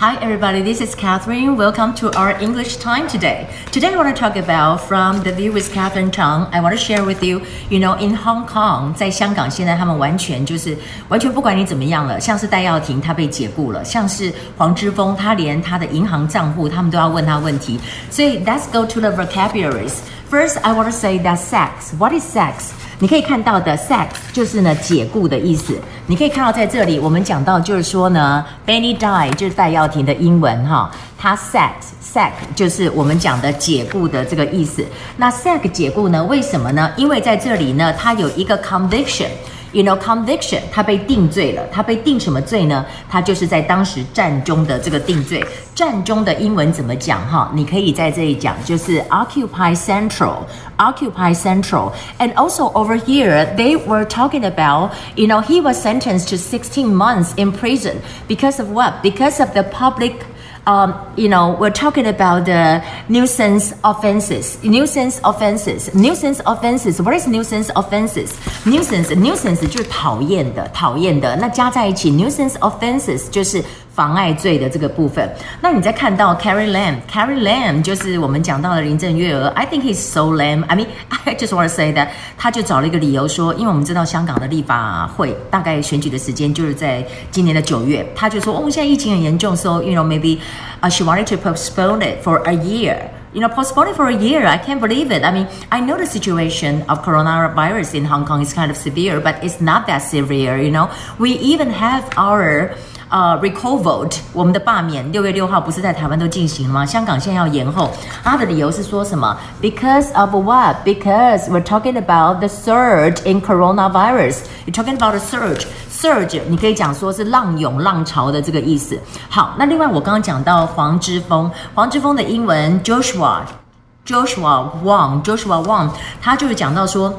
Hi, everybody. This is Catherine. Welcome to our English time today. Today, I want to talk about from the view with Catherine Chang. I want to share with you, you know, in Hong Kong，在香港现在他们完全就是完全不管你怎么样了，像是戴耀廷他被解雇了，像是黄之锋他连他的银行账户他们都要问他问题。所以 let's go to the vocabularies. First, I want to say that sex. What is sex? 你可以看到的 sack 就是呢解雇的意思。你可以看到在这里，我们讲到就是说呢，Benny die 就是戴耀廷的英文哈，他 sack sack 就是我们讲的解雇的这个意思。那 sack 解雇呢？为什么呢？因为在这里呢，它有一个 conviction。You know conviction，他被定罪了。他被定什么罪呢？他就是在当时战中的这个定罪。战中的英文怎么讲？哈，你可以在这里讲，就是 occupy central，occupy central。And also over here, they were talking about, you know, he was sentenced to 16 months in prison because of what? Because of the public. Um, you know, we're talking about the nuisance offenses. Nuisance offenses. Nuisance offenses. What is nuisance offenses? Nuisance. Nuisance 就是讨厌的，讨厌的。那加在一起，nuisance offenses 就是。 妨碍罪的这个部分，那你再看到 Carrie Lam，Carrie Lam 就是我们讲到的林郑月娥。I think he's so lame. I mean, I just want to say that 他就找了一个理由说，因为我们知道香港的立法会大概选举的时间就是在今年的九月，他就说哦，现在疫情很严重，so you know maybe, uh, she wanted to postpone it for a year. You know, postpone it for a year. I can't believe it. I mean, I know the situation of coronavirus in Hong Kong is kind of severe, but it's not that severe. You know, we even have our 呃、，recall vote 我们的罢免六月六号不是在台湾都进行了吗？香港现在要延后，他的理由是说什么？Because of what? Because we're talking about the surge in coronavirus. You're talking about a surge. Surge，你可以讲说是浪涌、浪潮的这个意思。好，那另外我刚刚讲到黄之锋，黄之锋的英文 Joshua，Joshua Wong，Joshua Wong，他就是讲到说。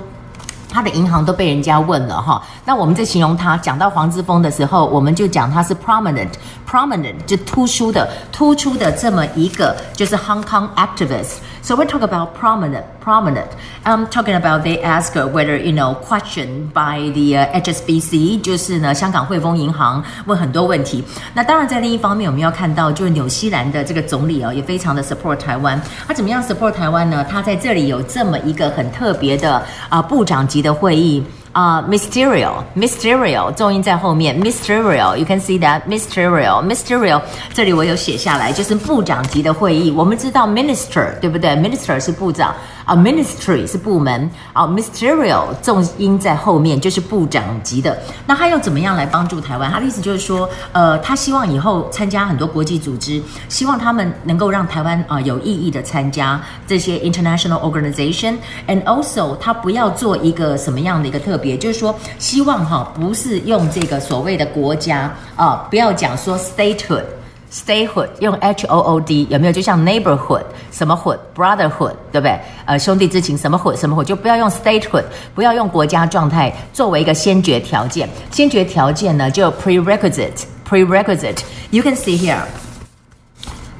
他的银行都被人家问了哈，那我们在形容他讲到黄之峰的时候，我们就讲他是 prominent，prominent 就突出的、突出的这么一个就是 Hong Kong activist。So we talk about prominent, prominent. I'm talking about they ask whether you know question by the HSBC，就是呢香港汇丰银行问很多问题。那当然在另一方面，我们要看到就是纽西兰的这个总理哦，也非常的 support 台湾。他怎么样 support 台湾呢？他在这里有这么一个很特别的啊部长级的会议。啊、uh,，mysterial，mysterial，重音在后面，mysterial，you can see that，mysterial，mysterial，这里我有写下来，就是部长级的会议。我们知道 minister 对不对？minister 是部长。 啊、，Ministry 是部门啊、，Ministerial 重音在后面就是部长级的。那他又怎么样来帮助台湾？他的意思就是说，呃，他希望以后参加很多国际组织，希望他们能够让台湾啊、有意义的参加这些 international organization，and also 他不要做一个什么样的一个特别，就是说希望哈不是用这个所谓的国家啊、不要讲说 statehood。Statehood 用 H O O D 有没有？就像 neighborhood 什么 hood，brotherhood 对不对？呃，兄弟之情什么 hood 什么 hood 就不要用 statehood，不要用国家状态作为一个先决条件。先决条件呢，就 prerequisite prerequisite。You can see here，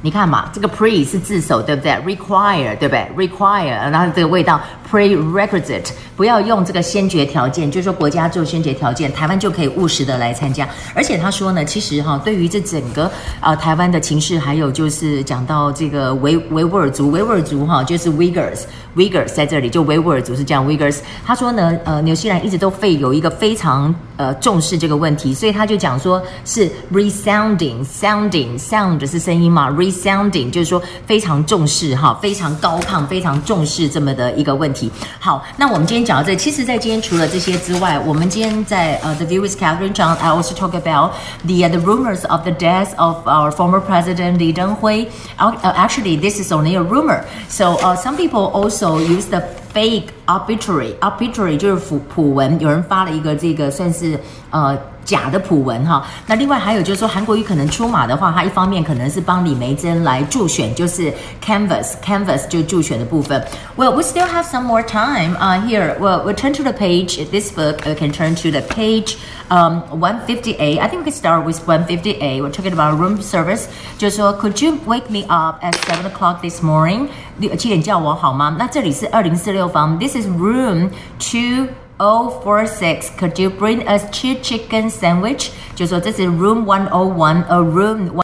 你看嘛，这个 pre 是自首对不对？Require 对不对？Require，然后这个味道。Prerequisite，不要用这个先决条件，就是说国家做先决条件，台湾就可以务实的来参加。而且他说呢，其实哈，对于这整个啊、呃、台湾的情势，还有就是讲到这个维维吾尔族，维吾尔族哈，就是 Uyghurs，Uyghurs 在这里就维吾尔族是这样 Uyghurs。他说呢，呃，纽西兰一直都会有一个非常呃重视这个问题，所以他就讲说是 resounding，sounding，sound 是声音嘛，resounding 就是说非常重视哈，非常高亢，非常重视这么的一个问题。好，那我们今天讲到这，其实，在今天除了这些之外，我们今天在呃、uh,，The View with Catherine Chang, I also talk about the、uh, the rumors of the death of our former president李登辉。Uh, actually, this is only a rumor. So, uh, some people also use the fake obituary. Obituary 就是訃訃文，有人发了一个这个算是呃。 假的普文哈，那另外还有就是说韩国瑜可能出马的话，他一方面可能是帮李眉蓁来助选，就是 canvas canvas 就助选的部分。Well, we still have some more time. Uh, here, well, we turn to the page. This book you can turn to the page um 158. I think we can start with 158. We're talking about room service. 就是说，Could you wake me up at seven o'clock this morning? 七点叫我好吗？那这里是二零四六房。This is room two. O four six, could you bring us two chicken sandwich？就说这是 room one o one, a room one。